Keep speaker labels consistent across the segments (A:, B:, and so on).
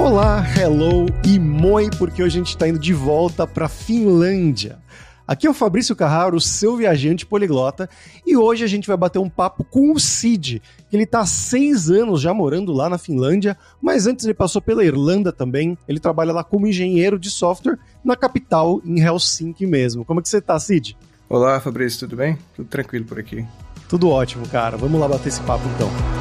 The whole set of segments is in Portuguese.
A: Olá, hello e moi, porque hoje a gente está indo de volta para Finlândia. Aqui é o Fabrício Carraro, seu viajante poliglota, e hoje a gente vai bater um papo com o Cid, que ele está há seis anos já morando lá na Finlândia, mas antes ele passou pela Irlanda também. Ele trabalha lá como engenheiro de software na capital, em Helsinki mesmo. Como é que você está, Cid?
B: Olá, Fabrício, tudo bem? Tudo tranquilo por aqui.
A: Tudo ótimo, cara. Vamos lá bater esse papo então.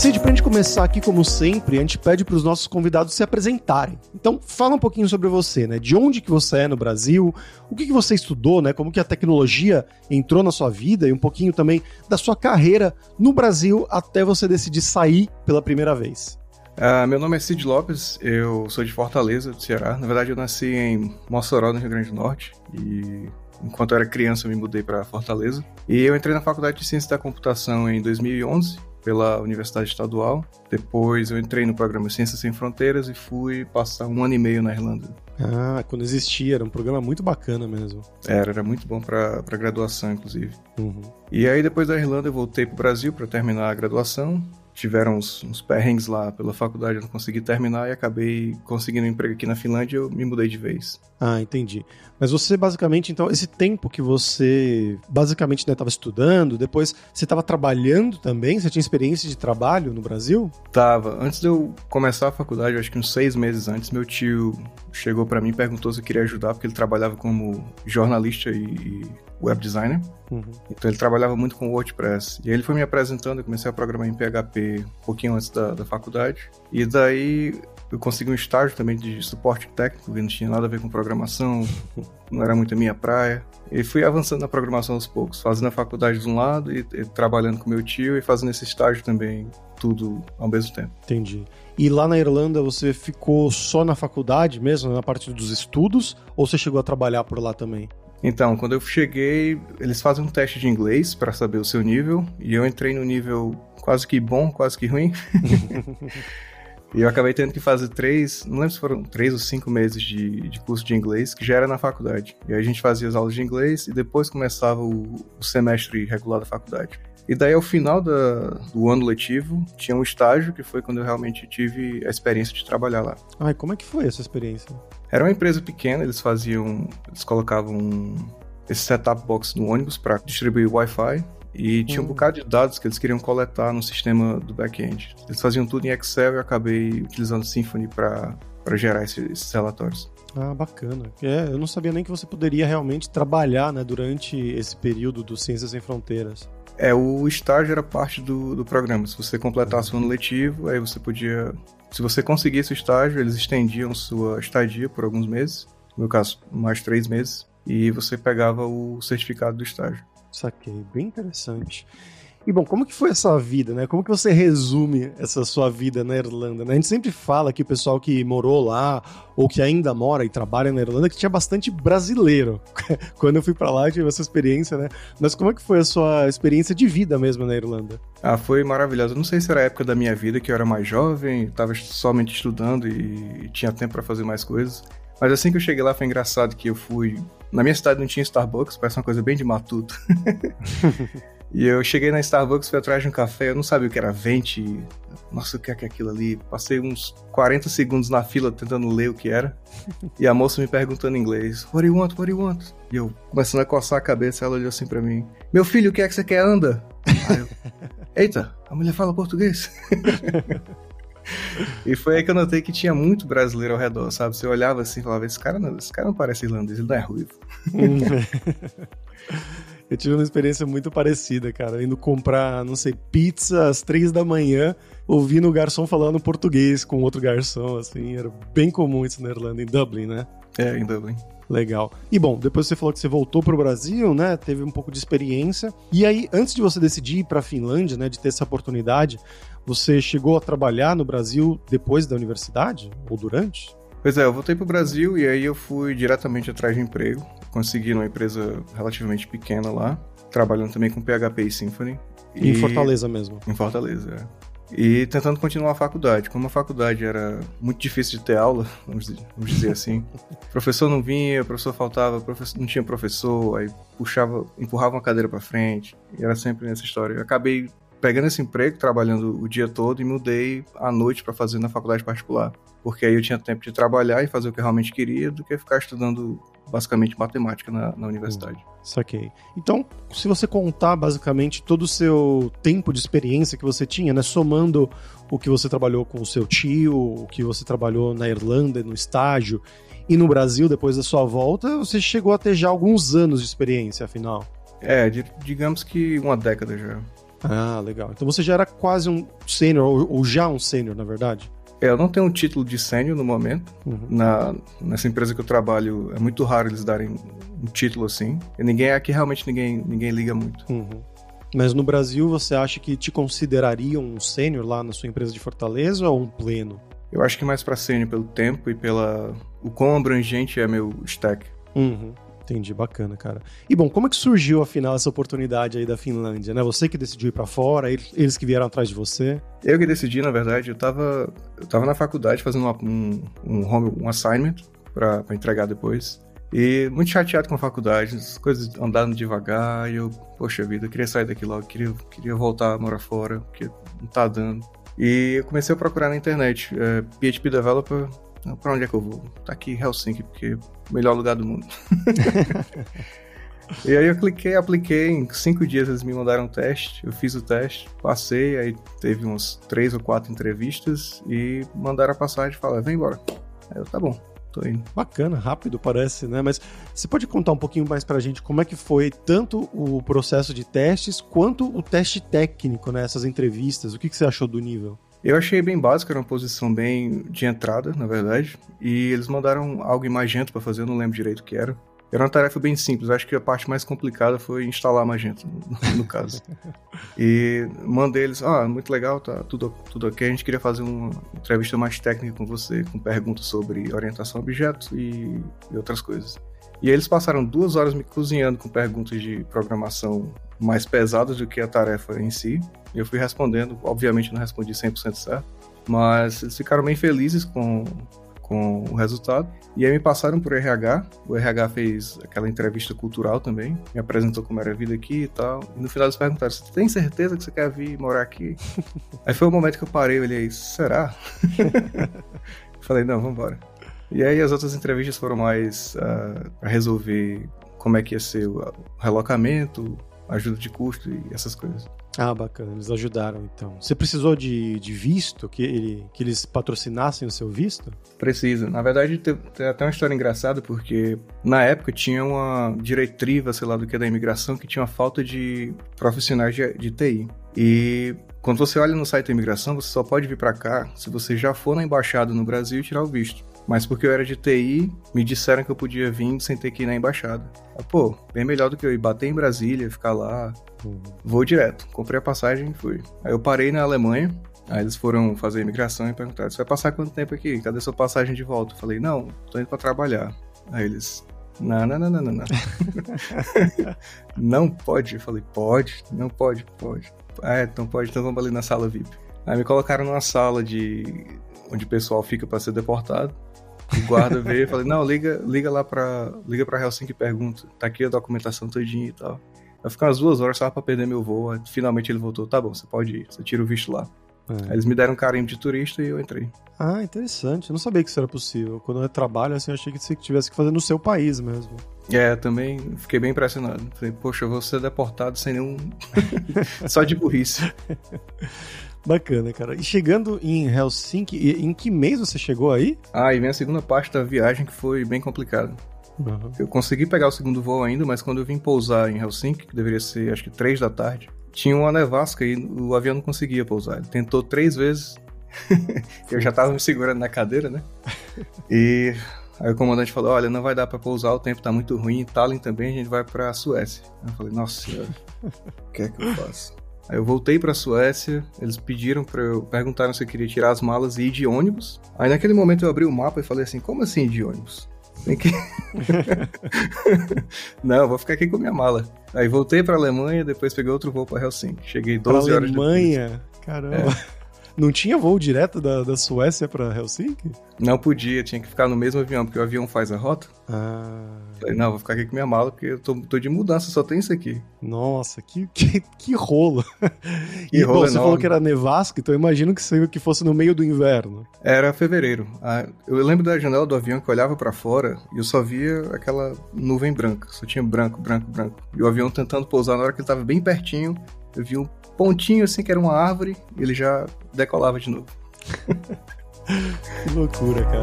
A: Cid, pra gente começar aqui, como sempre, a gente pede para os nossos convidados se apresentarem. Então, fala um pouquinho sobre você, né? De onde que você é no Brasil, o que, que você estudou, né? Como que a tecnologia entrou na sua vida e um pouquinho também da sua carreira no Brasil até você decidir sair pela primeira vez.
B: Uh, meu nome é Cid Lopes, eu sou de Fortaleza, do Ceará. Na verdade, eu nasci em Mossoró, no Rio Grande do Norte, e enquanto eu era criança eu me mudei para Fortaleza. E eu entrei na Faculdade de Ciência da Computação em 2011 pela Universidade Estadual. Depois eu entrei no programa Ciências Sem Fronteiras e fui passar um ano e meio na Irlanda.
A: Ah, quando existia, era um programa muito bacana mesmo.
B: Era, era muito bom para graduação, inclusive.
A: Uhum.
B: E aí depois da Irlanda eu voltei para o Brasil para terminar a graduação tiveram uns, uns perrengues lá pela faculdade, eu não consegui terminar e acabei conseguindo um emprego aqui na Finlândia e eu me mudei de vez.
A: Ah, entendi. Mas você basicamente, então, esse tempo que você basicamente estava né, estudando, depois você estava trabalhando também? Você tinha experiência de trabalho no Brasil?
B: Tava. Antes de eu começar a faculdade, acho que uns seis meses antes, meu tio chegou para mim e perguntou se eu queria ajudar, porque ele trabalhava como jornalista e web designer. Uhum. Então ele trabalhava muito com WordPress. E aí ele foi me apresentando, eu comecei a programar em PHP um pouquinho antes da, da faculdade. E daí eu consegui um estágio também de suporte técnico, que não tinha nada a ver com programação, não era muito a minha praia. E fui avançando na programação aos poucos, fazendo a faculdade de um lado e, e trabalhando com meu tio e fazendo esse estágio também, tudo ao mesmo tempo.
A: Entendi. E lá na Irlanda você ficou só na faculdade mesmo, na parte dos estudos, ou você chegou a trabalhar por lá também?
B: Então, quando eu cheguei, eles fazem um teste de inglês para saber o seu nível, e eu entrei no nível quase que bom, quase que ruim. e eu acabei tendo que fazer três, não lembro se foram três ou cinco meses de, de curso de inglês, que já era na faculdade. E aí a gente fazia as aulas de inglês e depois começava o, o semestre regular da faculdade. E daí, ao final da, do ano letivo, tinha um estágio que foi quando eu realmente tive a experiência de trabalhar lá.
A: Ai, como é que foi essa experiência?
B: Era uma empresa pequena, eles faziam. Eles colocavam esse setup box no ônibus para distribuir Wi-Fi. E tinha um hum. bocado de dados que eles queriam coletar no sistema do back-end. Eles faziam tudo em Excel e eu acabei utilizando Symfony para gerar esses, esses relatórios.
A: Ah, bacana. É, eu não sabia nem que você poderia realmente trabalhar né, durante esse período do Ciências Sem Fronteiras.
B: É, o estágio era parte do, do programa. Se você completasse o ano letivo, aí você podia se você conseguisse o estágio, eles estendiam sua estadia por alguns meses, no meu caso, mais três meses, e você pegava o certificado do estágio.
A: Saquei, bem interessante. E bom, como que foi essa vida, né? Como que você resume essa sua vida na Irlanda? Né? A gente sempre fala que o pessoal que morou lá ou que ainda mora e trabalha na Irlanda que tinha bastante brasileiro. Quando eu fui para lá, eu tive essa experiência, né? Mas como é que foi a sua experiência de vida mesmo na Irlanda?
B: Ah, foi maravilhoso. Não sei se era a época da minha vida que eu era mais jovem, estava somente estudando e tinha tempo para fazer mais coisas. Mas assim que eu cheguei lá foi engraçado que eu fui. Na minha cidade não tinha Starbucks, parece uma coisa bem de matuto. E eu cheguei na Starbucks, fui atrás de um café, eu não sabia o que era vente. Nossa, o que é, que é aquilo ali? Passei uns 40 segundos na fila tentando ler o que era. E a moça me perguntando em inglês: What do you want? What do you want? E eu começando a coçar a cabeça, ela olhou assim para mim: Meu filho, o que é que você quer? Anda. Aí eu, Eita, a mulher fala português. e foi aí que eu notei que tinha muito brasileiro ao redor, sabe? Você olhava assim e falava: Esse cara não, esse cara não parece irlandês, ele não é ruivo.
A: Eu tive uma experiência muito parecida, cara. Indo comprar, não sei, pizza às três da manhã, ouvindo o garçom falando português com outro garçom, assim. Era bem comum isso na Irlanda, em Dublin, né?
B: É, em Dublin.
A: Legal. E bom, depois você falou que você voltou para o Brasil, né? Teve um pouco de experiência. E aí, antes de você decidir ir para a Finlândia, né, de ter essa oportunidade, você chegou a trabalhar no Brasil depois da universidade ou durante?
B: Pois é, eu voltei para o Brasil e aí eu fui diretamente atrás de emprego consegui numa empresa relativamente pequena lá, trabalhando também com PHP e Symfony.
A: E... Em Fortaleza mesmo.
B: Em Fortaleza, é. e tentando continuar a faculdade. Como a faculdade era muito difícil de ter aula, vamos dizer, vamos dizer assim, o professor não vinha, o professor faltava, professor, não tinha professor, aí puxava, empurrava uma cadeira para frente, e era sempre nessa história. Eu acabei pegando esse emprego, trabalhando o dia todo e mudei à noite para fazer na faculdade particular. Porque aí eu tinha tempo de trabalhar e fazer o que eu realmente queria do que ficar estudando basicamente matemática na, na universidade. Hum,
A: saquei. Então, se você contar basicamente todo o seu tempo de experiência que você tinha, né, somando o que você trabalhou com o seu tio, o que você trabalhou na Irlanda, no estágio, e no Brasil depois da sua volta, você chegou a ter já alguns anos de experiência, afinal.
B: É, digamos que uma década já.
A: Ah, legal. Então você já era quase um sênior, ou, já um sênior, na verdade?
B: Eu não tenho um título de sênior no momento. Uhum. Na, nessa empresa que eu trabalho, é muito raro eles darem um título assim. E ninguém aqui realmente ninguém, ninguém liga muito.
A: Uhum. Mas no Brasil, você acha que te considerariam um sênior lá na sua empresa de Fortaleza ou um pleno?
B: Eu acho que mais para sênior pelo tempo e pela o quão abrangente é meu stack.
A: Uhum. Entendi, bacana, cara. E bom, como é que surgiu afinal essa oportunidade aí da Finlândia, né? Você que decidiu ir para fora, eles que vieram atrás de você?
B: Eu que decidi, na verdade, eu tava, eu tava na faculdade fazendo uma, um, um, home, um assignment para entregar depois. E muito chateado com a faculdade, as coisas andando devagar, e eu, poxa vida, eu queria sair daqui logo, queria, queria voltar a morar fora, porque não tá dando. E eu comecei a procurar na internet, é, PHP Developer Pra onde é que eu vou? Tá aqui Helsinki, porque é o melhor lugar do mundo. e aí eu cliquei, apliquei, em cinco dias eles me mandaram um teste, eu fiz o teste, passei, aí teve uns três ou quatro entrevistas e mandaram a passagem e falaram, vem embora. Aí eu, tá bom, tô indo.
A: Bacana, rápido parece, né? Mas você pode contar um pouquinho mais pra gente como é que foi tanto o processo de testes quanto o teste técnico, né? Essas entrevistas, o que, que você achou do nível?
B: Eu achei bem básico, era uma posição bem de entrada, na verdade. E eles mandaram algo em Magento para fazer, eu não lembro direito o que era. Era uma tarefa bem simples, acho que a parte mais complicada foi instalar Magento, no, no caso. e mandei eles, ah, muito legal, tá tudo, tudo ok, a gente queria fazer uma entrevista mais técnica com você, com perguntas sobre orientação a objetos e, e outras coisas. E aí eles passaram duas horas me cozinhando com perguntas de programação mais pesadas do que a tarefa em si. E eu fui respondendo, obviamente não respondi 100% certo, mas eles ficaram bem felizes com, com o resultado. E aí me passaram por RH. O RH fez aquela entrevista cultural também, me apresentou como era a vida aqui e tal. E no final eles perguntaram: Você tem certeza que você quer vir morar aqui? aí foi o momento que eu parei e olhei: Será? Falei: Não, vamos embora. E aí as outras entrevistas foram mais uh, ah, para resolver como é que ia ser o relocamento, ajuda de custo e essas coisas.
A: Ah, bacana, eles ajudaram então. Você precisou de, de visto, que, ele, que eles patrocinassem o seu visto?
B: Precisa. Na verdade, tem, tem, até uma história engraçada, porque na época tinha uma diretriva, sei lá, do que é da imigração, que tinha uma falta de profissionais de, de TI. E quando você olha no site da imigração, você só pode vir para cá se você já for na embaixada no Brasil e tirar o visto. Mas porque eu era de TI, me disseram que eu podia vir sem ter que ir na embaixada. Ah, pô, bem melhor do que eu ir bater em Brasília, ficar lá. Vou direto. Comprei a passagem e fui. Aí eu parei na Alemanha. Aí eles foram fazer a imigração e perguntaram: Você vai passar quanto tempo aqui? Cadê sua passagem de volta? Eu falei: Não, tô indo pra trabalhar. Aí eles: Não, não, não, não, não. Não, não pode. Eu falei: Pode, não pode, pode. Ah, é, então pode, então vamos ali na sala VIP. Aí me colocaram numa sala de onde o pessoal fica para ser deportado. O guarda veio e falei, não, liga, liga lá pra. Liga pra Helsinki e pergunta. Tá aqui a documentação todinha e tal. Eu fiquei umas duas horas só pra perder meu voo. Aí, finalmente ele voltou, tá bom, você pode ir, você tira o visto lá. É. Aí eles me deram um carimbo de turista e eu entrei.
A: Ah, interessante. Eu não sabia que isso era possível. Quando eu trabalho, assim, eu achei que você tivesse que fazer no seu país mesmo.
B: É, também fiquei bem impressionado. Falei, poxa, eu vou ser deportado sem nenhum. só de burrice.
A: Bacana, cara. E chegando em Helsinki, em que mês você chegou aí?
B: Ah, e vem a segunda parte da viagem que foi bem complicada. Uhum. Eu consegui pegar o segundo voo ainda, mas quando eu vim pousar em Helsinki, que deveria ser acho que três da tarde, tinha uma nevasca e o avião não conseguia pousar. Ele tentou três vezes. eu já tava me segurando na cadeira, né? E aí o comandante falou: Olha, não vai dar para pousar, o tempo tá muito ruim. Tallinn também, a gente vai pra Suécia. Eu falei: Nossa senhora, o que é que eu faço? Aí eu voltei pra Suécia, eles pediram para eu, perguntaram se eu queria tirar as malas e ir de ônibus. Aí naquele momento eu abri o mapa e falei assim, como assim de ônibus? Tem que... Não, vou ficar aqui com minha mala. Aí voltei pra Alemanha, depois peguei outro voo pra Helsinki. Cheguei 12 pra horas
A: Alemanha? Depois. Caramba. É. Não tinha voo direto da, da Suécia para Helsinki?
B: Não podia, tinha que ficar no mesmo avião, porque o avião faz a rota.
A: Ah.
B: Falei, não, vou ficar aqui com minha mala, porque eu tô, tô de mudança, só tem isso aqui.
A: Nossa, que, que, que rolo.
B: Que
A: e,
B: rolo
A: bom, você falou que era nevasco, então eu imagino que, seja, que fosse no meio do inverno.
B: Era fevereiro. Ah, Eu lembro da janela do avião que eu olhava pra fora e eu só via aquela nuvem branca. Só tinha branco, branco, branco. E o avião tentando pousar, na hora que ele tava bem pertinho, eu vi um pontinho assim que era uma árvore e ele já decolava de novo.
A: Que loucura, cara.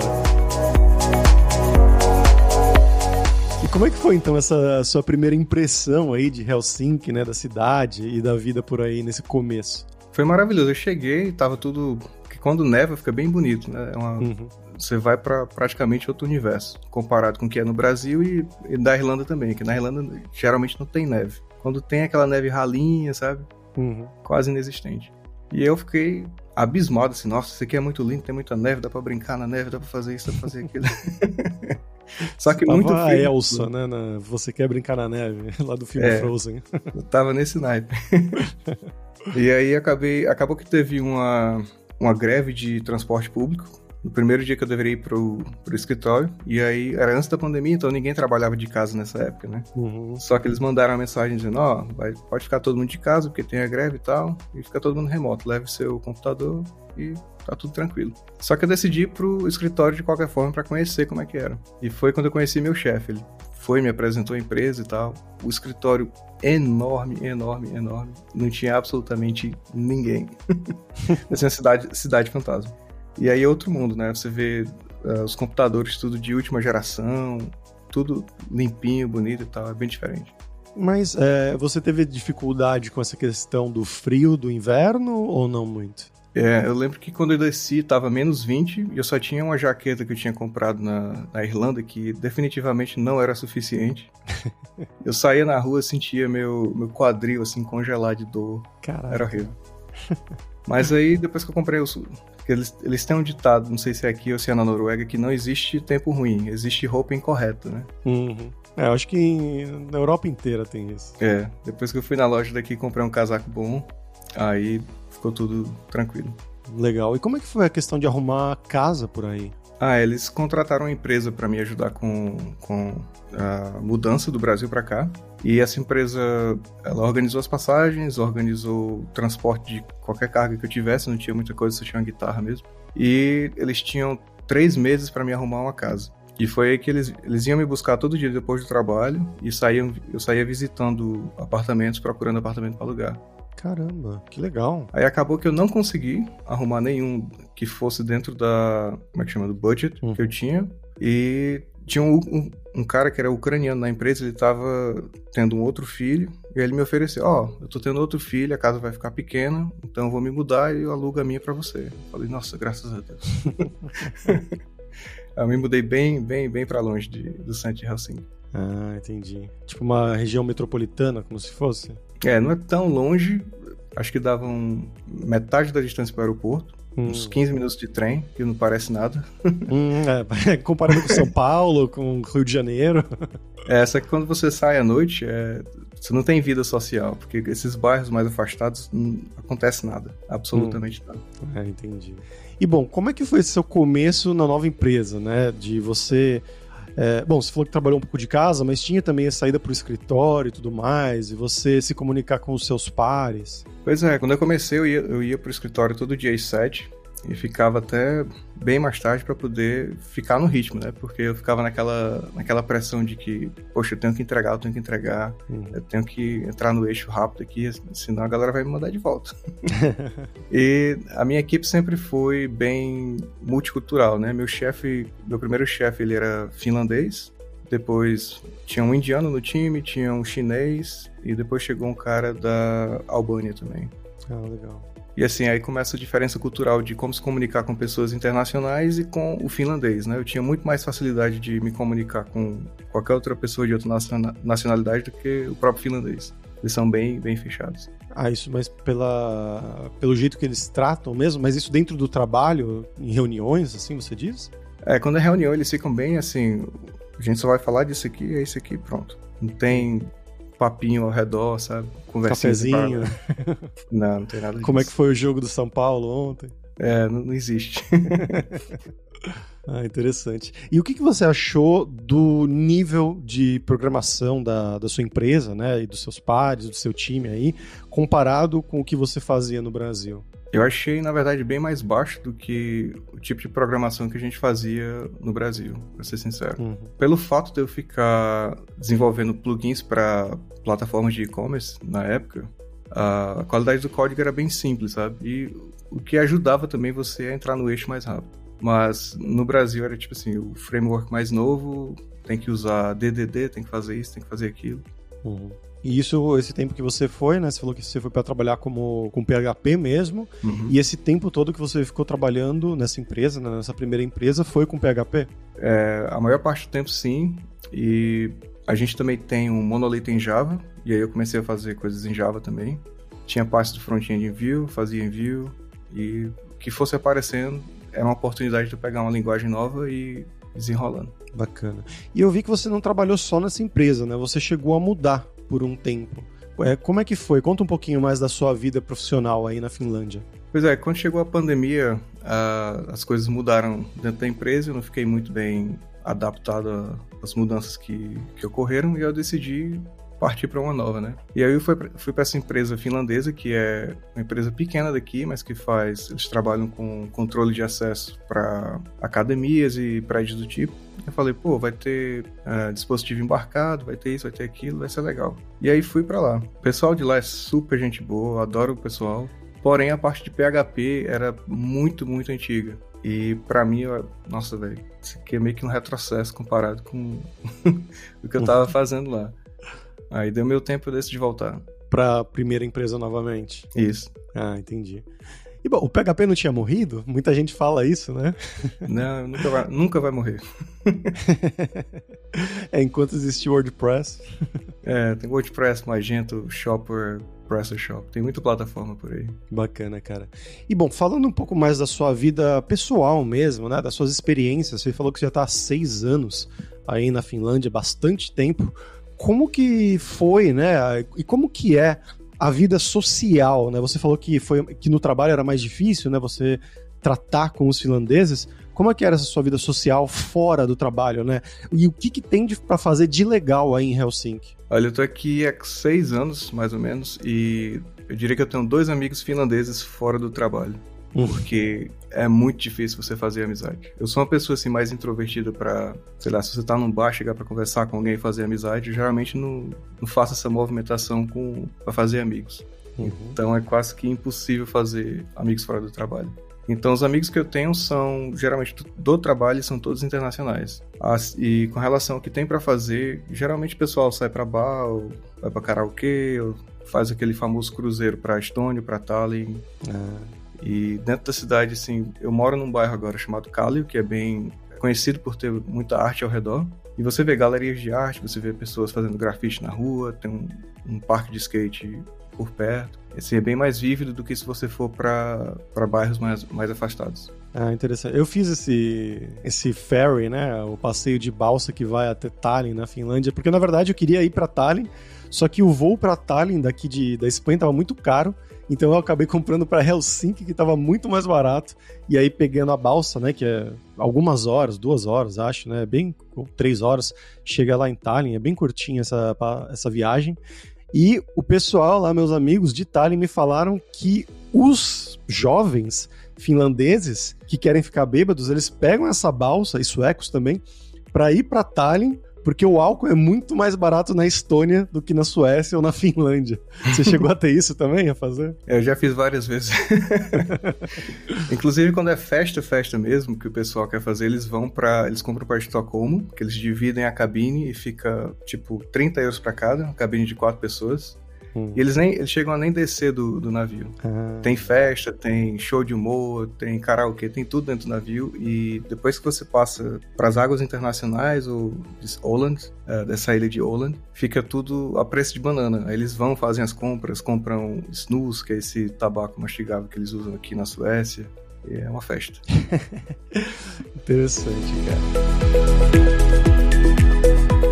A: E como é que foi então essa sua primeira impressão aí de Helsinki, né, da cidade e da vida por aí nesse começo?
B: Foi maravilhoso. Eu cheguei, tava tudo. Porque quando neva fica bem bonito, né? É uma-
A: Uhum.
B: Você vai pra praticamente outro universo, comparado com o que é no Brasil e, e da Irlanda também, que na Irlanda geralmente não tem neve. Quando tem aquela neve ralinha, sabe?
A: Uhum.
B: Quase inexistente. E eu fiquei abismado, assim, nossa, isso aqui é muito lindo, tem muita neve, dá pra brincar na neve, dá pra fazer isso, dá pra fazer aquilo. Só que muito
A: a
B: frio.
A: Elsa, né, na Você Quer Brincar na Neve, lá do filme
B: É.
A: Frozen.
B: Eu tava nesse naipe. e aí acabei, acabou que teve uma, uma greve de transporte público. No primeiro dia que eu deveria ir pro, pro escritório. E aí era antes da pandemia, então ninguém trabalhava de casa nessa época, né?
A: Uhum.
B: Só que eles mandaram uma mensagem dizendo, ó, vai- pode ficar todo mundo de casa, porque tem a greve e tal, e fica todo mundo remoto. Leve seu computador e tá tudo tranquilo. Só que eu decidi ir pro escritório de qualquer forma pra conhecer como é que era. E foi quando eu conheci meu chefe. Ele foi, me apresentou a empresa e tal. O escritório enorme, enorme, enorme. Não tinha absolutamente ninguém. assim, uma cidade, cidade fantasma. E aí é outro mundo, né? Você vê ah, os computadores tudo de última geração, tudo limpinho, bonito e tal, é bem diferente.
A: Mas é, você teve dificuldade com essa questão do frio do inverno ou não muito?
B: É, eu lembro que quando eu desci tava menos 20 e eu só tinha uma jaqueta que eu tinha comprado na, na Irlanda que definitivamente não era suficiente. eu saía na rua, sentia meu, meu quadril assim congelar de dor,
A: Caralho.
B: era horrível. Mas aí depois que eu comprei os. Eles, eles têm um ditado, não sei se é aqui ou se é na Noruega, que não existe tempo ruim, existe roupa incorreta, né?
A: Uhum. É, eu acho que na Europa inteira tem isso.
B: É, depois que eu fui na loja daqui e comprei um casaco bom, aí ficou tudo tranquilo.
A: Legal. E como é que foi a questão de arrumar casa por aí?
B: Ah, eles contrataram uma empresa para me ajudar com, com a mudança do Brasil para cá. E essa empresa, ela organizou as passagens, organizou o transporte de qualquer carga que eu tivesse, não tinha muita coisa, só tinha uma guitarra mesmo. E eles tinham três meses para me arrumar uma casa. E foi aí que eles, eles iam me buscar todo dia depois do trabalho e saíam, eu saía visitando apartamentos, procurando apartamento para alugar.
A: Caramba, que legal.
B: Aí acabou que eu não consegui arrumar nenhum que fosse dentro da. Como é que chama? Do budget
A: Hum.
B: que eu tinha. E tinha um, um, um cara que era ucraniano na empresa, ele tava tendo um outro filho. E ele me ofereceu: Ó, eu tô tendo outro filho, a casa vai ficar pequena, então eu vou me mudar e eu alugo a minha pra você. Falei: Nossa, graças a Deus. eu me mudei bem, bem, bem pra longe de, do de Helsinki.
A: Ah, entendi. Tipo uma região metropolitana, como se fosse?
B: É, não é tão longe, acho que dava um, metade da distância para o aeroporto.
A: Hum.
B: uns 15 minutos de trem, que não parece nada.
A: Hum, é, comparando com São Paulo, com Rio de Janeiro.
B: É, só que quando você sai à noite, é, você não tem vida social, porque esses bairros mais afastados não acontece nada, absolutamente nada.
A: É, entendi. E bom, como é que foi seu começo na nova empresa, né? De você. É, bom, você falou que trabalhou um pouco de casa, mas tinha também a saída para o escritório e tudo mais, e você se comunicar com os seus pares.
B: Pois é, quando eu comecei, eu ia, eu ia pro escritório todo dia às 7 e ficava até bem mais tarde para poder ficar no ritmo, né? Porque eu ficava naquela, naquela pressão de que, poxa, eu tenho que entregar, eu tenho que entregar,
A: Uhum.
B: eu tenho que entrar no eixo rápido aqui, senão a galera vai me mandar de volta. e a minha equipe sempre foi bem multicultural, né? Meu chefe, meu primeiro chefe, ele era finlandês, depois tinha um indiano no time, tinha um chinês e depois chegou um cara da Albânia também.
A: Ah, legal.
B: E assim, aí começa a diferença cultural de como se comunicar com pessoas internacionais e com o finlandês, né? Eu tinha muito mais facilidade de me comunicar com qualquer outra pessoa de outra naciona- nacionalidade do que o próprio finlandês. Eles são bem, bem fechados.
A: Ah, isso, mas pela, pelo jeito que eles tratam mesmo, mas isso dentro do trabalho, em reuniões, assim, você diz?
B: É, quando é reunião, eles ficam bem assim. A gente só vai falar disso aqui, é isso aqui, pronto. Não tem papinho ao redor, sabe? Conversinha
A: Cafezinho.
B: Não, não tem nada disso.
A: Como é que foi o jogo do São Paulo ontem?
B: É, não, não existe.
A: Ah, interessante. E o que, que você achou do nível de programação da, da sua empresa, né, e dos seus pares, do seu time aí, comparado com o que você fazia no Brasil?
B: Eu achei, na verdade, bem mais baixo do que o tipo de programação que a gente fazia no Brasil, pra ser sincero. Uhum. Pelo fato de eu ficar desenvolvendo plugins para plataformas de e-commerce na época, a qualidade do código era bem simples, sabe? E o que ajudava também você a entrar no eixo mais rápido. Mas no Brasil era tipo assim, o framework mais novo tem que usar DDD, tem que fazer isso, tem que fazer aquilo.
A: Uhum. E isso, esse tempo que você foi, né? Você falou que você foi para trabalhar como com PHP mesmo. Uhum. E esse tempo todo que você ficou trabalhando nessa empresa, né, nessa primeira empresa, foi com PHP?
B: É, a maior parte do tempo sim. E a gente também tem um monolito em Java. E aí eu comecei a fazer coisas em Java também. Tinha parte do front-end Vue, fazia Vue. E o que fosse aparecendo, é uma oportunidade de pegar uma linguagem nova e desenrolando.
A: Bacana. E eu vi que você não trabalhou só nessa empresa, né? Você chegou a mudar por um tempo. É, como é que foi? Conta um pouquinho mais da sua vida profissional aí na Finlândia.
B: Pois é, quando chegou a pandemia, uh, as coisas mudaram dentro da empresa, eu não fiquei muito bem adaptado às mudanças que, que ocorreram e eu decidi partir para uma nova, né? E aí eu fui, fui para essa empresa finlandesa, que é uma empresa pequena daqui, mas que faz, eles trabalham com controle de acesso para academias e prédios do tipo. Eu falei, pô, vai ter uh, dispositivo embarcado, vai ter isso, vai ter aquilo, vai ser legal. E aí fui para lá. O pessoal de lá é super gente boa, adoro o pessoal. Porém, a parte de PHP era muito, muito antiga. E para mim, eu, nossa, velho, isso aqui é meio que um retrocesso comparado com o que eu tava fazendo lá. Aí deu meu tempo, eu decidi voltar.
A: Pra primeira empresa novamente?
B: Isso.
A: Ah, entendi. E bom, o PHP não tinha morrido? Muita gente fala isso, né?
B: Não, nunca vai, nunca vai morrer.
A: é, enquanto existe WordPress.
B: É, tem WordPress, Magento, Shopper, PrestaShop. Tem muita plataforma por aí.
A: Bacana, cara. E bom, falando um pouco mais da sua vida pessoal mesmo, né? Das suas experiências. Você falou que já está há seis anos aí na Finlândia, bastante tempo como que foi, né? E como que é a vida social, né? Você falou que foi que no trabalho era mais difícil, né? Você tratar com os finlandeses. Como é que era essa sua vida social fora do trabalho, né? E o que, que tem para fazer de legal aí em Helsinki?
B: Olha, eu tô aqui há seis anos, mais ou menos, e eu diria que eu tenho dois amigos finlandeses fora do trabalho. Porque é muito difícil você fazer amizade. Eu sou uma pessoa assim mais introvertida para, sei lá, se você tá num bar, chegar para conversar com alguém e fazer amizade, eu geralmente não, não faço essa movimentação com para fazer amigos. Uhum. Então é quase que impossível fazer amigos fora do trabalho. Então os amigos que eu tenho são geralmente do trabalho são todos internacionais. As, e com relação ao que tem para fazer, geralmente o pessoal sai para bar, ou vai para karaokê, ou faz aquele famoso cruzeiro para Estônia, para Tallinn. Ah. E dentro da cidade, assim, eu moro num bairro agora chamado Kallio, que é bem conhecido por ter muita arte ao redor. E você vê galerias de arte, você vê pessoas fazendo grafite na rua, tem um, um parque de skate por perto. Assim, é bem mais vívido do que se você for para bairros mais, mais afastados.
A: Ah, interessante. Eu fiz esse, esse ferry, né? O passeio de balsa que vai até Tallinn, na Finlândia, porque na verdade eu queria ir para Tallinn, só que o voo para Tallinn daqui de, da Espanha estava muito caro então eu acabei comprando para Helsinki, que estava muito mais barato. E aí pegando a balsa, né, que é algumas horas, duas horas, acho, né, bem três horas, chega lá em Tallinn, é bem curtinha essa, essa viagem. E o pessoal lá, meus amigos de Tallinn, me falaram que os jovens finlandeses que querem ficar bêbados, eles pegam essa balsa, e suecos também, para ir para Tallinn porque o álcool é muito mais barato na Estônia do que na Suécia ou na Finlândia. Você chegou a ter isso também, a fazer?
B: Eu já fiz várias vezes. Inclusive, quando é festa, festa mesmo, que o pessoal quer fazer, eles vão para Eles compram para Estocolmo, que eles dividem a cabine e fica, tipo, 30 euros para cada, uma cabine de quatro pessoas. Hum. E eles nem eles chegam a nem descer do, do navio. Ah. Tem festa, tem show de humor, tem karaokê, tem tudo dentro do navio. E depois que você passa para as águas internacionais ou de Åland, é, dessa ilha de Åland, fica tudo a preço de banana. Aí eles vão, fazem as compras, compram snus, que é esse tabaco mastigável que eles usam aqui na Suécia. E é uma festa.
A: Interessante, cara.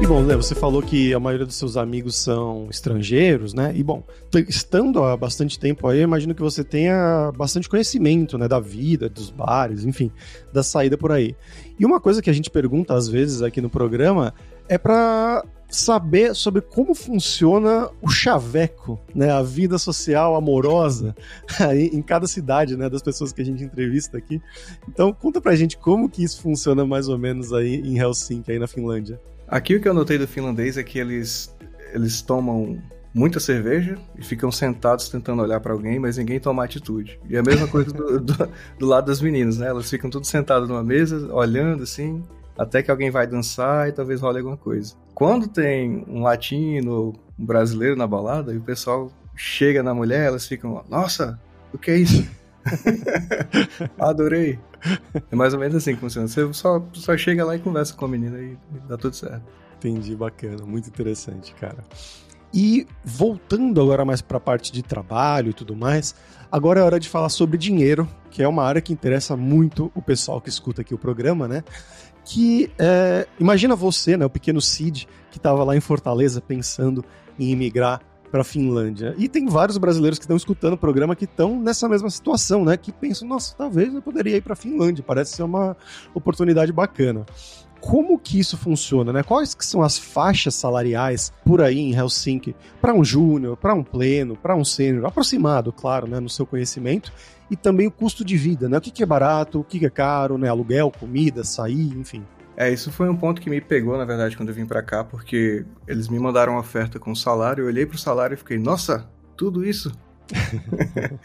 A: E bom, né, você falou que a maioria dos seus amigos são estrangeiros, né? E bom, estando há bastante tempo aí, eu imagino que você tenha bastante conhecimento, né, da vida, dos bares, enfim, da saída por aí. E uma coisa que a gente pergunta às vezes aqui no programa é para saber sobre como funciona o chaveco, né, a vida social amorosa em cada cidade, né, das pessoas que a gente entrevista aqui. Então, conta pra gente como que isso funciona mais ou menos aí em Helsinki, aí na Finlândia.
B: Aqui o que eu notei do finlandês é que eles, eles tomam muita cerveja e ficam sentados tentando olhar para alguém, mas ninguém toma atitude. E é a mesma coisa do, do, do, lado das meninas, né? Elas ficam tudo sentadas numa mesa, olhando assim, até que alguém vai dançar e talvez role alguma coisa. Quando tem um latino, um brasileiro na balada, e o pessoal chega na mulher, elas ficam, nossa, o que é isso? Adorei. É mais ou menos assim que funciona. Você só, só chega lá e conversa com a menina e dá tudo certo.
A: Entendi, bacana, muito interessante, cara. E voltando agora mais para a parte de trabalho e tudo mais, agora é hora de falar sobre dinheiro, que é uma área que interessa muito o pessoal que escuta aqui o programa, né? Que é, imagina você, né, o pequeno Cid, que estava lá em Fortaleza pensando em imigrar para Finlândia. E tem vários brasileiros que estão escutando o programa que estão nessa mesma situação, né? Que pensam, nossa, talvez eu poderia ir para Finlândia, parece ser uma oportunidade bacana. Como que isso funciona, né? Quais que são as faixas salariais por aí em Helsinki para um júnior, para um pleno, para um sênior, aproximado, claro, né, no seu conhecimento, e também o custo de vida, né? O que, que é barato, o que, que é caro, né? Aluguel, comida, sair, enfim.
B: É, isso foi um ponto que me pegou, na verdade, quando eu vim para cá, porque eles me mandaram uma oferta com salário, eu olhei pro salário e fiquei, nossa, tudo isso?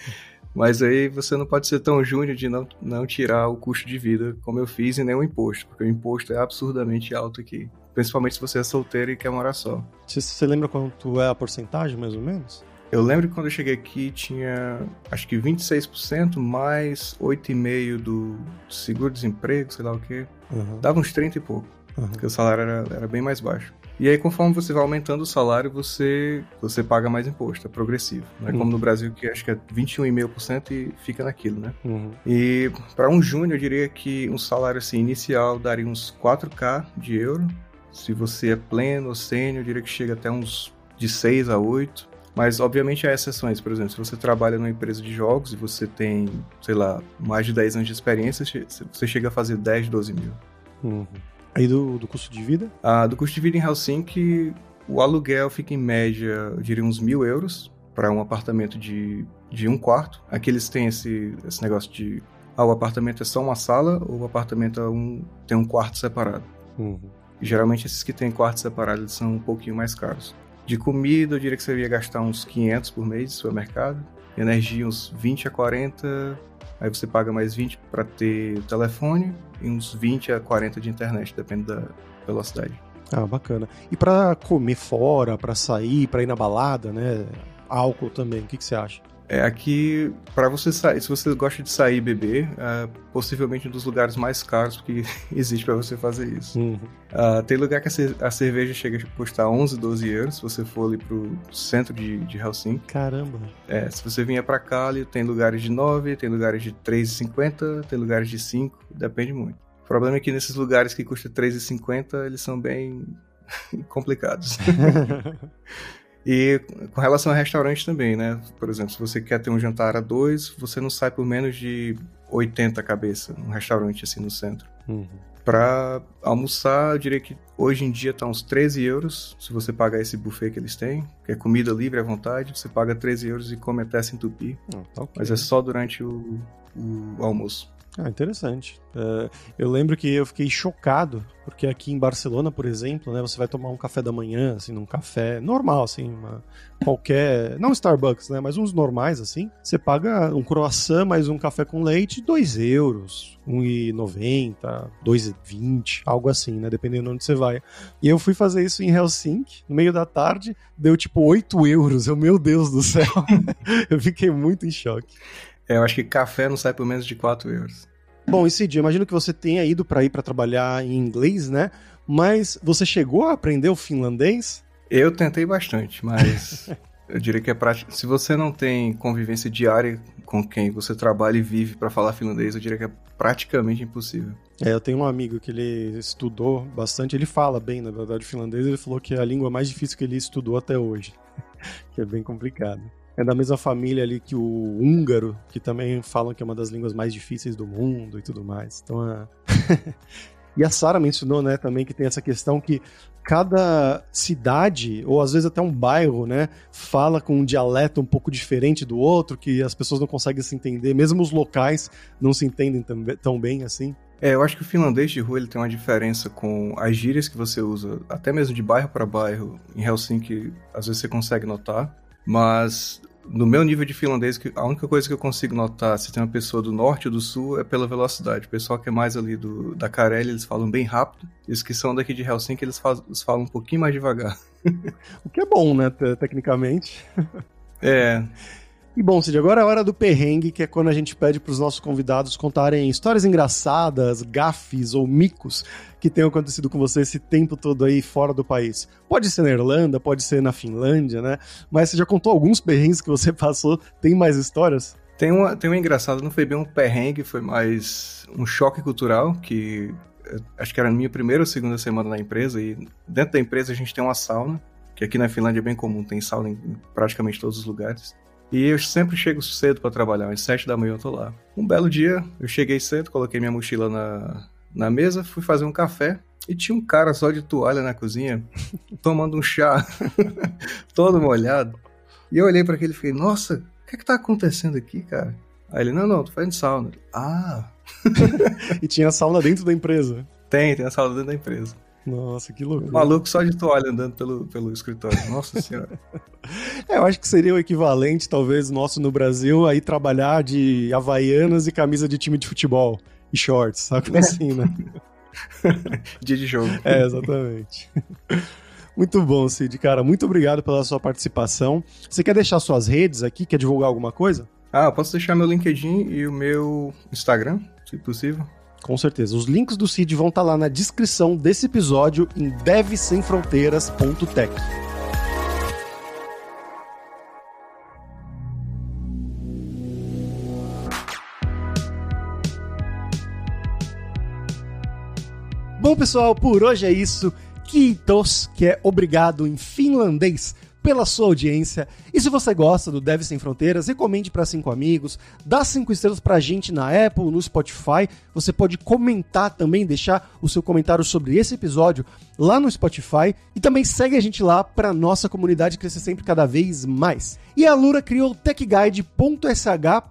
B: Mas aí você não pode ser tão júnior de não, não tirar o custo de vida como eu fiz e nem o imposto, porque o imposto é absurdamente alto aqui. Principalmente se você é solteiro e quer morar só.
A: Você, você lembra quanto é a porcentagem, mais ou menos?
B: Eu lembro que quando eu cheguei aqui tinha acho que 26% mais 8,5% do seguro-desemprego, sei lá o que. Uhum. Dava uns 30 e pouco. Uhum. Porque o salário era, era bem mais baixo. E aí, conforme você vai aumentando o salário, você, você paga mais imposto, é progressivo. Não é uhum. como no Brasil, que acho que é 21,5% e fica naquilo, né? Uhum. E para um júnior, eu diria que um salário assim, inicial daria uns 4K de euro. Se você é pleno ou sênior, eu diria que chega até uns de 6 a 8. Mas, obviamente, há exceções. Por exemplo, se você trabalha numa empresa de jogos e você tem, sei lá, mais de 10 anos de experiência, você chega a fazer 10, 12 mil.
A: Uhum. Aí do, do custo de vida?
B: Ah, do custo de vida em Helsinki, o aluguel fica em média, eu diria, uns mil euros para um apartamento de, de um quarto. Aqui eles têm esse, esse negócio de. Ah, o apartamento é só uma sala ou o apartamento é um, tem um quarto separado. Uhum. geralmente esses que têm quarto separado são um pouquinho mais caros. De comida, eu diria que você ia gastar uns 500 por mês no supermercado. Energia, uns 20 a 40. Aí você paga mais 20 para ter o telefone e uns 20 a 40 de internet, depende da velocidade.
A: Ah, bacana. E para comer fora, para sair, para ir na balada, né? Álcool também, o que, que você acha?
B: É aqui, para você sair, se você gosta de sair e beber, é possivelmente um dos lugares mais caros que existe para você fazer isso. Uhum. Uh, tem lugar que a, cerveja chega a custar 11, 12 euros, se você for ali pro centro de, de Helsinki.
A: Caramba!
B: É, se você vier para cá, ali, tem lugares de 9, tem lugares de 3,50, tem lugares de 5, depende muito. O problema é que nesses lugares que custa 3,50, eles são bem complicados. E com relação a restaurante também, né? Por exemplo, se você quer ter um jantar a dois, você não sai por menos de 80 cabeça num restaurante assim no centro. Uhum. Para almoçar, eu diria que hoje em dia tá uns 13 euros, se você pagar esse buffet que eles têm, que é comida livre à vontade, você paga 13 euros e come até se entupir. Ah, tá okay. Mas é só durante o, o almoço.
A: Ah, interessante. Uh, eu lembro que eu fiquei chocado, porque aqui em Barcelona, por exemplo, né, você vai tomar um café da manhã, assim, num café normal, assim, uma, qualquer. Não Starbucks, né? Mas uns normais, assim. Você paga um croissant mais um café com leite, 2 euros, 1,90, 2,20, algo assim, né? Dependendo de onde você vai. E eu fui fazer isso em Helsinki, no meio da tarde, deu tipo 8 euros. Eu, meu Deus do céu. eu fiquei muito em choque.
B: É, eu acho que café não sai por menos de 4 euros.
A: Bom, e Cid, imagino que você tenha ido para ir para trabalhar em inglês, né? Mas você chegou a aprender o finlandês?
B: Eu tentei bastante, mas Eu diria que é prático. Se você não tem convivência diária com quem você trabalha e vive para falar finlandês, eu diria que é praticamente impossível.
A: É, eu tenho um amigo que ele estudou bastante, ele fala bem, na verdade, finlandês, ele falou que é a língua mais difícil que ele estudou até hoje. que é bem complicado. É da mesma família ali que o húngaro, que também falam que é uma das línguas mais difíceis do mundo e tudo mais. Então, é... E a Sara mencionou, né, também que tem essa questão que cada cidade, ou às vezes até um bairro, né, fala com um dialeto um pouco diferente do outro, que as pessoas não conseguem se entender, mesmo os locais não se entendem tão bem assim.
B: É, eu acho que o finlandês de rua ele tem uma diferença com as gírias que você usa, até mesmo de bairro para bairro. Em Helsinki, às vezes você consegue notar, mas no meu nível de finlandês, a única coisa que eu consigo notar se tem uma pessoa do norte ou do sul é pela velocidade. O pessoal que é mais ali do, da Karelia, eles falam bem rápido. E os que são daqui de Helsinki, eles, faz, eles falam um pouquinho mais devagar.
A: o que é bom, né, tecnicamente.
B: É.
A: E bom, Cid, agora é a hora do perrengue, que é quando a gente pede para os nossos convidados contarem histórias engraçadas, gafes ou micos que tenham acontecido com você esse tempo todo aí fora do país. Pode ser na Irlanda, pode ser na Finlândia, né? Mas você já contou alguns perrengues que você passou? Tem mais histórias?
B: Tem uma, tem uma engraçada, não foi bem um perrengue, foi mais um choque cultural, que eh, acho que era a minha primeira ou segunda semana na empresa, e dentro da empresa a gente tem uma sauna, que aqui na Finlândia é bem comum, tem sauna em praticamente todos os lugares. E eu sempre chego cedo para trabalhar, às sete da manhã eu tô lá. Um belo dia, eu cheguei cedo, coloquei minha mochila na, na mesa, fui fazer um café e tinha um cara só de toalha na cozinha, tomando um chá, todo molhado. E eu olhei para aquele e falei, nossa, o que é que tá acontecendo aqui, cara? Aí ele, não, não, tô fazendo sauna. Ah!
A: e tinha sauna dentro da empresa?
B: Tem, tem a sauna dentro da empresa.
A: Nossa, que loucura. Um
B: maluco só de toalha andando pelo, pelo escritório. Nossa senhora.
A: é, eu acho que seria o equivalente, talvez, nosso no Brasil, aí trabalhar de havaianas e camisa de time de futebol e shorts, sabe? Assim, né?
B: Dia de jogo.
A: É, exatamente. Muito bom, Cid. Cara, muito obrigado pela sua participação. Você quer deixar suas redes aqui? Quer divulgar alguma coisa?
B: Ah, posso deixar meu LinkedIn e o meu Instagram, se possível.
A: Com certeza. Os links do Cid vão estar tá lá na descrição desse episódio em devsemfronteiras.tech. Bom, pessoal, por hoje é isso. Kiitos, que é obrigado em finlandês pela sua audiência. E se você gosta do Deve Sem Fronteiras, recomende para cinco amigos, dá cinco estrelas para a gente na Apple, no Spotify. Você pode comentar também, deixar o seu comentário sobre esse episódio lá no Spotify e também segue a gente lá para nossa comunidade crescer sempre cada vez mais. E a Lura criou o techguide.sh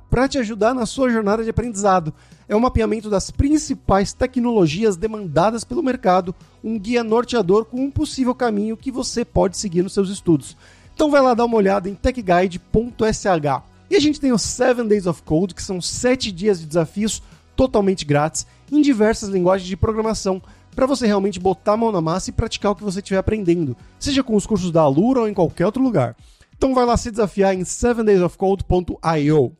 A: para te ajudar na sua jornada de aprendizado é um mapeamento das principais tecnologias demandadas pelo mercado, um guia norteador com um possível caminho que você pode seguir nos seus estudos. Então vai lá dar uma olhada em techguide.sh. E a gente tem os 7 Days of Code, que são 7 dias de desafios totalmente grátis em diversas linguagens de programação para você realmente botar a mão na massa e praticar o que você estiver aprendendo, seja com os cursos da Alura ou em qualquer outro lugar. Então vai lá se desafiar em 7daysofcode.io.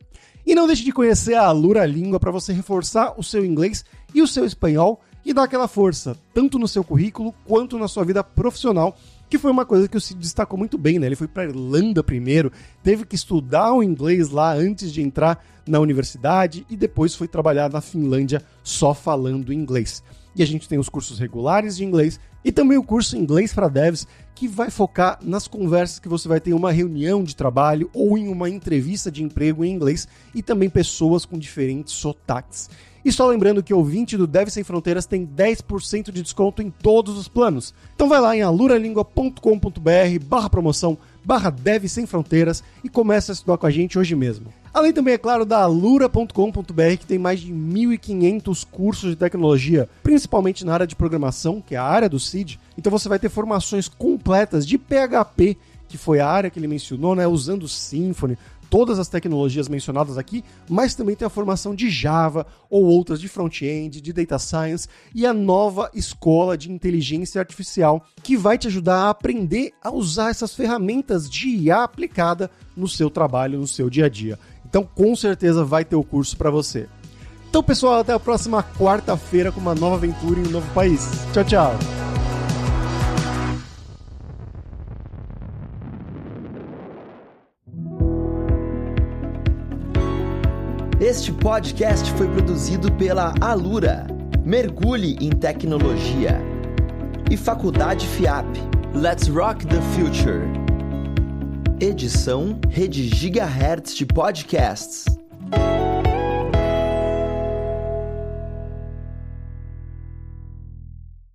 A: E não deixe de conhecer a Alura Língua para você reforçar o seu inglês e o seu espanhol e dar aquela força, tanto no seu currículo quanto na sua vida profissional, que foi uma coisa que o se destacou muito bem, né? Ele foi para Irlanda primeiro, teve que estudar o inglês lá antes de entrar na universidade e depois foi trabalhar na Finlândia só falando inglês. E a gente tem os cursos regulares de inglês e também o curso Inglês para Devs, que vai focar nas conversas que você vai ter em uma reunião de trabalho ou em uma entrevista de emprego em inglês e também pessoas com diferentes sotaques. E só lembrando que o ouvinte do Deve Sem Fronteiras tem 10% de desconto em todos os planos. Então vai lá em aluralingua.com.br barra promoção barra Deve Sem Fronteiras e começa a estudar com a gente hoje mesmo. Além também, é claro, da alura.com.br, que tem mais de 1.500 cursos de tecnologia, principalmente na área de programação, que é a área do CID. Então você vai ter formações completas de PHP, que foi a área que ele mencionou, né, usando Symfony, todas as tecnologias mencionadas aqui, mas também tem a formação de Java ou outras de front-end, de data science e a nova escola de inteligência artificial que vai te ajudar a aprender a usar essas ferramentas de IA aplicada no seu trabalho, no seu dia a dia. Então, com certeza vai ter o curso para você. Então, pessoal, até a próxima quarta-feira com uma nova aventura em um novo país. Tchau, tchau.
C: Este podcast foi produzido pela Alura. Mergulhe em tecnologia. E Faculdade FIAP. Let's rock the future edição Rede Gigahertz de Podcasts.